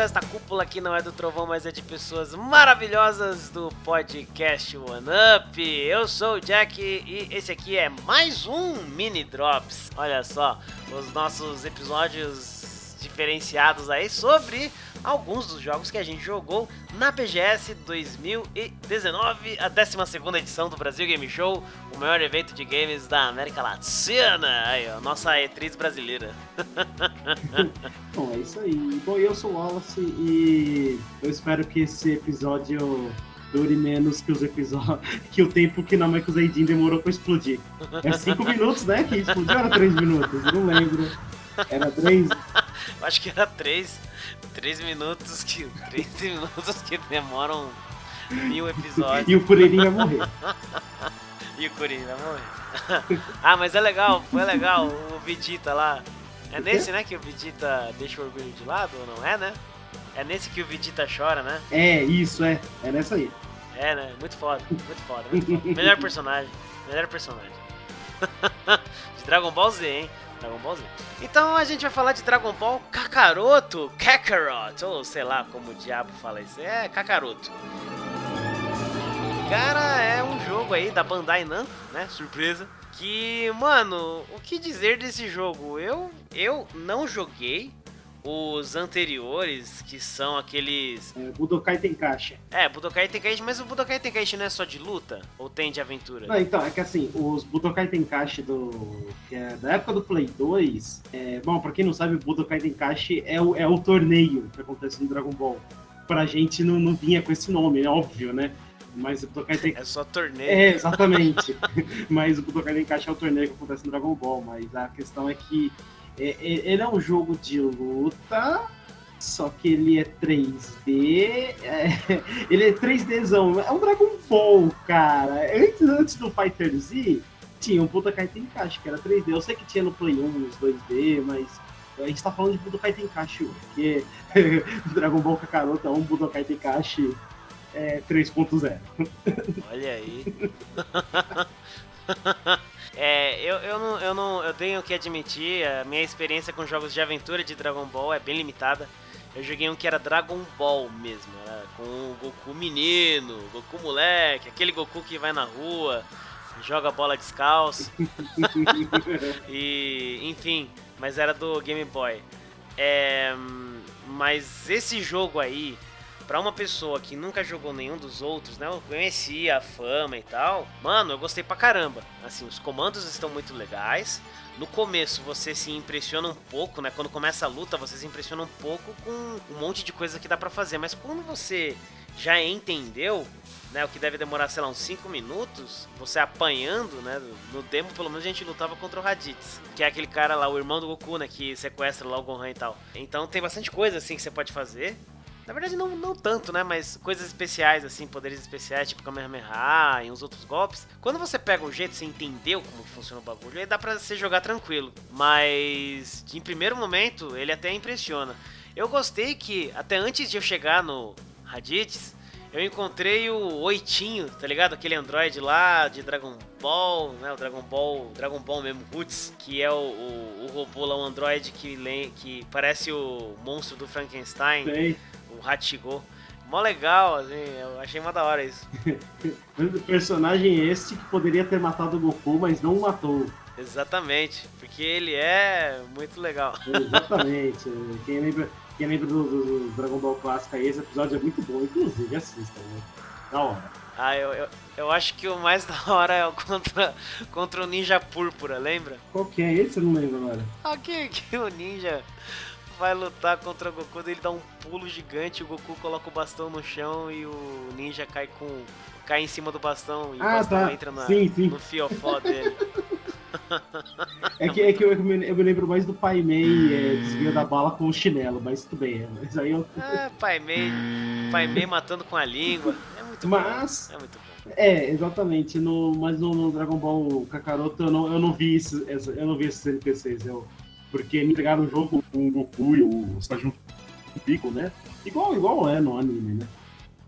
esta cúpula que não é do trovão, mas é de pessoas maravilhosas do podcast One Up. Eu sou o Jack e esse aqui é mais um Mini Drops. Olha só, os nossos episódios diferenciados aí sobre alguns dos jogos que a gente jogou na BGS 2019, a 12 edição do Brasil Game Show, o maior evento de games da América Latina. Aí, ó, nossa E3 brasileira. Bom, é isso aí. Bom, eu sou o Wallace e eu espero que esse episódio dure menos que os episódios. que o tempo que na Microsoft demorou pra explodir. É 5 minutos, né? Que explodiu era 3 minutos? Não lembro. Era 3? Acho que era 3. 3 minutos que. 3 minutos que demoram mil episódios. e o Curirinho vai morrer. e o Curirinho vai morrer. ah, mas é legal, foi legal o Vegeta lá. É nesse, né, que o Vegeta deixa o orgulho de lado, ou não é, né? É nesse que o Vegeta chora, né? É, isso, é. É nessa aí. É, né? Muito foda, muito foda, muito foda. Melhor personagem. Melhor personagem. de Dragon Ball Z, hein? Dragon Ball Z. Então a gente vai falar de Dragon Ball Kakaroto, Kakarot, ou sei lá como o diabo fala isso. É Kakaroto. Cara, é um jogo aí da Bandai Namco, né? Surpresa. Que, mano, o que dizer desse jogo? Eu, eu não joguei, os anteriores, que são aqueles. É, Budokai Tenkaichi. É, Budokai Tenkaichi, mas o Budokai Tenkaichi não é só de luta? Ou tem de aventura? Não, então, é que assim, os Budokai Tenkaichi do. que é da época do Play 2. É, bom, pra quem não sabe, o Budokai Tenkaichi é o, é o torneio que acontece no Dragon Ball. Pra gente não, não vinha com esse nome, é óbvio, né? Mas o Budokai Tenkaichi. É só torneio. É, exatamente. mas o Budokai Tenkaichi é o torneio que acontece no Dragon Ball. Mas a questão é que ele é um jogo de luta, só que ele é 3D. É, ele é 3Dzão. É um Dragon Ball, cara. Antes, antes do Fighter Z, tinha um Budokai Tenkaichi, que era 3D. Eu sei que tinha no Play 1 os 2D, mas a gente tá falando de Budokai Tenkaichi hoje, porque Dragon Ball Kakaroto é um Budokai Tenkaichi é, 3.0. Olha aí. É, eu, eu, não, eu não. Eu tenho que admitir, a minha experiência com jogos de aventura de Dragon Ball é bem limitada. Eu joguei um que era Dragon Ball mesmo, era com o Goku menino, Goku moleque, aquele Goku que vai na rua, joga bola descalço. e, enfim, mas era do Game Boy. É, mas esse jogo aí, para uma pessoa que nunca jogou nenhum dos outros, né? Eu conhecia a fama e tal. Mano, eu gostei pra caramba. Assim, os comandos estão muito legais. No começo você se impressiona um pouco, né? Quando começa a luta, você se impressiona um pouco com um monte de coisa que dá para fazer. Mas quando você já entendeu, né? O que deve demorar, sei lá, uns 5 minutos, você apanhando, né? No demo, pelo menos a gente lutava contra o Raditz, que é aquele cara lá, o irmão do Goku, né? Que sequestra lá o Gohan e tal. Então tem bastante coisa assim que você pode fazer. Na verdade, não, não tanto, né? Mas coisas especiais, assim, poderes especiais, tipo Kamehameha e uns outros golpes. Quando você pega o jeito, você entendeu como funciona o bagulho, aí dá pra você jogar tranquilo. Mas, em primeiro momento, ele até impressiona. Eu gostei que, até antes de eu chegar no Raditz, eu encontrei o Oitinho, tá ligado? Aquele android lá de Dragon Ball, né? O Dragon Ball, Dragon Ball mesmo, Roots, que é o, o, o robô lá, o android que, que parece o monstro do Frankenstein. O Hachigo. Mó legal, assim, eu achei uma da hora isso. personagem esse que poderia ter matado o Goku, mas não matou. Exatamente, porque ele é muito legal. Exatamente. quem lembra, quem lembra do, do, do, Dragon Ball Clássico aí, esse episódio é muito bom, inclusive, assista, né? Da hora. Ah, eu, eu, eu, acho que o mais da hora é o contra, contra o Ninja Púrpura, lembra? Qual que é esse? Eu não lembro agora. Ah, que, que o Ninja vai lutar contra o Goku, ele dá um pulo gigante, o Goku coloca o bastão no chão e o ninja cai com cai em cima do bastão e ah, o bastão tá. entra na, sim, sim. no fiofó dele. É que, é que eu, eu, me, lembro mais do Pai Mei é, desvio da bala com o chinelo, mas tudo bem. Mas aí eu... É, Pai Mei, Pai Mei matando com a língua. É muito mas, bom. É muito bom. É, exatamente. No, mas no, no Dragon Ball Kakaroto eu não, eu não vi isso, eu não vi esses NPCs. Eu, porque me entregaram o jogo com o Goku e o Sajun Pico, né? Igual, igual é no anime, né?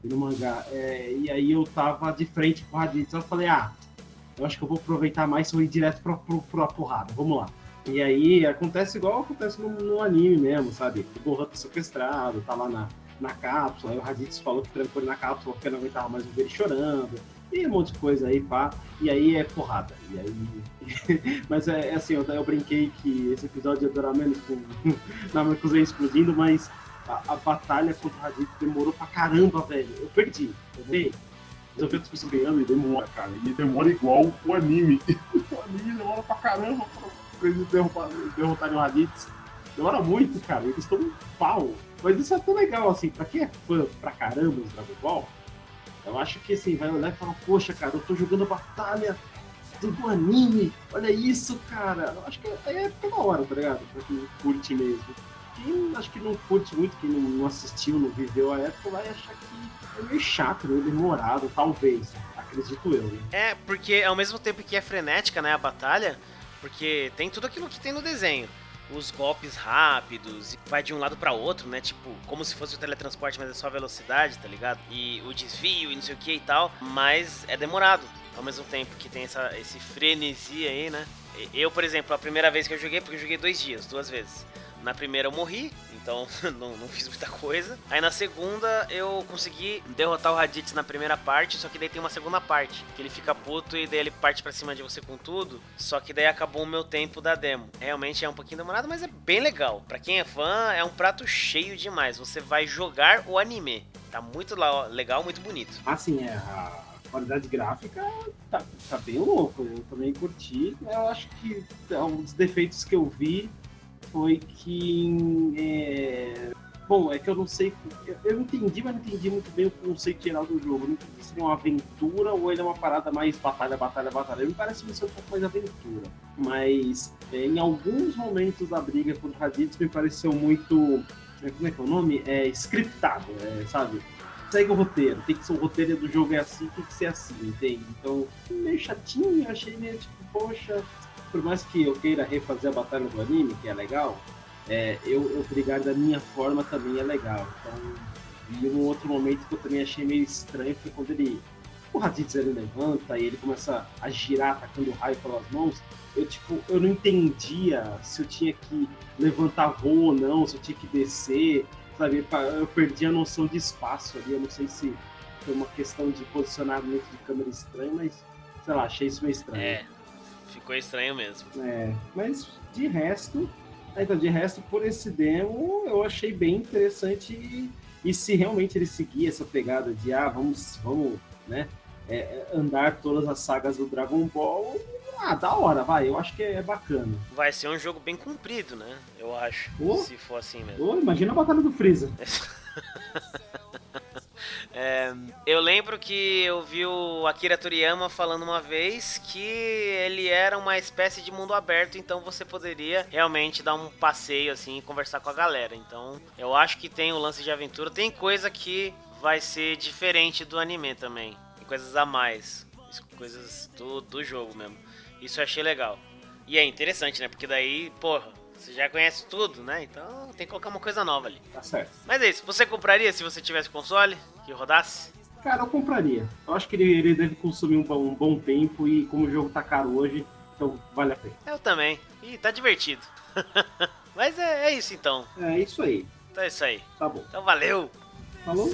E no mangá. É, e aí eu tava de frente pro Raditz. Eu falei, ah, eu acho que eu vou aproveitar mais eu ir direto pra, pra, pra porrada. Vamos lá. E aí acontece igual acontece no, no anime mesmo, sabe? O Gohan tá sequestrado, tá lá na, na cápsula, aí o Raditz falou que trancou ele na cápsula porque não aguentava mais ver ele chorando. E um monte de coisa aí, pá. E aí é porrada. E aí. mas é, é, assim, eu, eu, brinquei que esse episódio ia durar menos com na cozinha explodindo, mas a, a, batalha contra o Raditz demorou pra caramba, velho. Eu perdi. Eu dei. Vi as pessoas ganhando e demora, cara. E demora igual o anime. o anime demora pra caramba pra eles derrotarem o Raditz. Demora muito, cara. Eles estão um pau. Mas isso é tão legal, assim, pra quem é fã pra caramba do Dragon Ball, eu acho que assim, vai olhar e falar, poxa, cara, eu tô jogando a batalha do anime, olha isso, cara. Eu acho que é da hora, tá ligado? Pra quem curte mesmo. Quem acho que não curte muito, quem não assistiu, não viveu a época, vai achar que é meio chato, meio demorado, talvez. Acredito eu, né? É, porque ao mesmo tempo que é frenética, né, a batalha, porque tem tudo aquilo que tem no desenho os golpes rápidos, vai de um lado para outro, né? Tipo, como se fosse o teletransporte, mas é só velocidade, tá ligado? E o desvio e não sei o que e tal, mas é demorado ao mesmo tempo que tem essa, esse frenesi aí, né? Eu, por exemplo, a primeira vez que eu joguei, porque eu joguei dois dias, duas vezes. Na primeira eu morri, então não, não, fiz muita coisa. Aí na segunda eu consegui derrotar o Raditz na primeira parte, só que daí tem uma segunda parte, que ele fica puto e daí ele parte para cima de você com tudo. Só que daí acabou o meu tempo da demo. Realmente é um pouquinho demorado, mas é bem legal. Para quem é fã, é um prato cheio demais. Você vai jogar o anime. Tá muito legal, muito bonito. Assim, é. A qualidade gráfica tá, tá bem louco. Eu também curti. Eu acho que é um dos defeitos que eu vi foi que. É... Bom, é que eu não sei. Eu, entendi, mas não entendi muito bem o conceito geral do jogo. não entendi se é uma aventura ou ele é uma parada mais batalha, batalha, batalha. Me parece ser um pouco mais aventura. Mas é, em alguns momentos da briga contra o Raditz me pareceu muito. É, como é que é o nome? É scriptado, é, sabe? segue o roteiro, tem que ser o roteiro do jogo é assim, tem que ser assim, entende? Então, meio chatinho, achei meio tipo, poxa, por mais que eu queira refazer a batalha do anime, que é legal, é, eu, eu brigar da minha forma também é legal. Então, e um outro momento que eu também achei meio estranho foi quando ele. O Raditz ele levanta e ele começa a girar, atacando raio pelas mãos. Eu, tipo, eu não entendia se eu tinha que levantar voo ou não, se eu tinha que descer, sabe? Eu perdi a noção de espaço ali. Eu não sei se foi uma questão de posicionamento de câmera estranho, mas sei lá, achei isso meio estranho. É, Ficou estranho mesmo. É, mas de resto, então, de resto, por esse demo, eu achei bem interessante. E, e se realmente ele seguir essa pegada de, ah, vamos, vamos, né, é, é, andar todas as sagas do Dragon Ball, ah, da hora, vai, eu acho que é bacana. Vai ser um jogo bem comprido, né? Eu acho. Oh, se for assim mesmo. Oh, imagina a batalha do Freeza. É, eu lembro que eu vi o Akira Toriyama falando uma vez que ele era uma espécie de mundo aberto, então você poderia realmente dar um passeio assim e conversar com a galera. Então eu acho que tem o lance de aventura, tem coisa que vai ser diferente do anime também, tem coisas a mais, coisas do, do jogo mesmo. Isso eu achei legal. E é interessante, né? Porque daí, porra, você já conhece tudo, né? Então tem que colocar uma coisa nova ali. Tá certo. Mas é isso. Você compraria se você tivesse console que rodasse? Cara, eu compraria. Eu acho que ele, ele deve consumir um, um, bom tempo e como o jogo tá caro hoje, então vale a pena. Eu também. E tá divertido. Mas é, é isso então. É isso aí. Então é isso aí. Tá bom. Então valeu. Falou.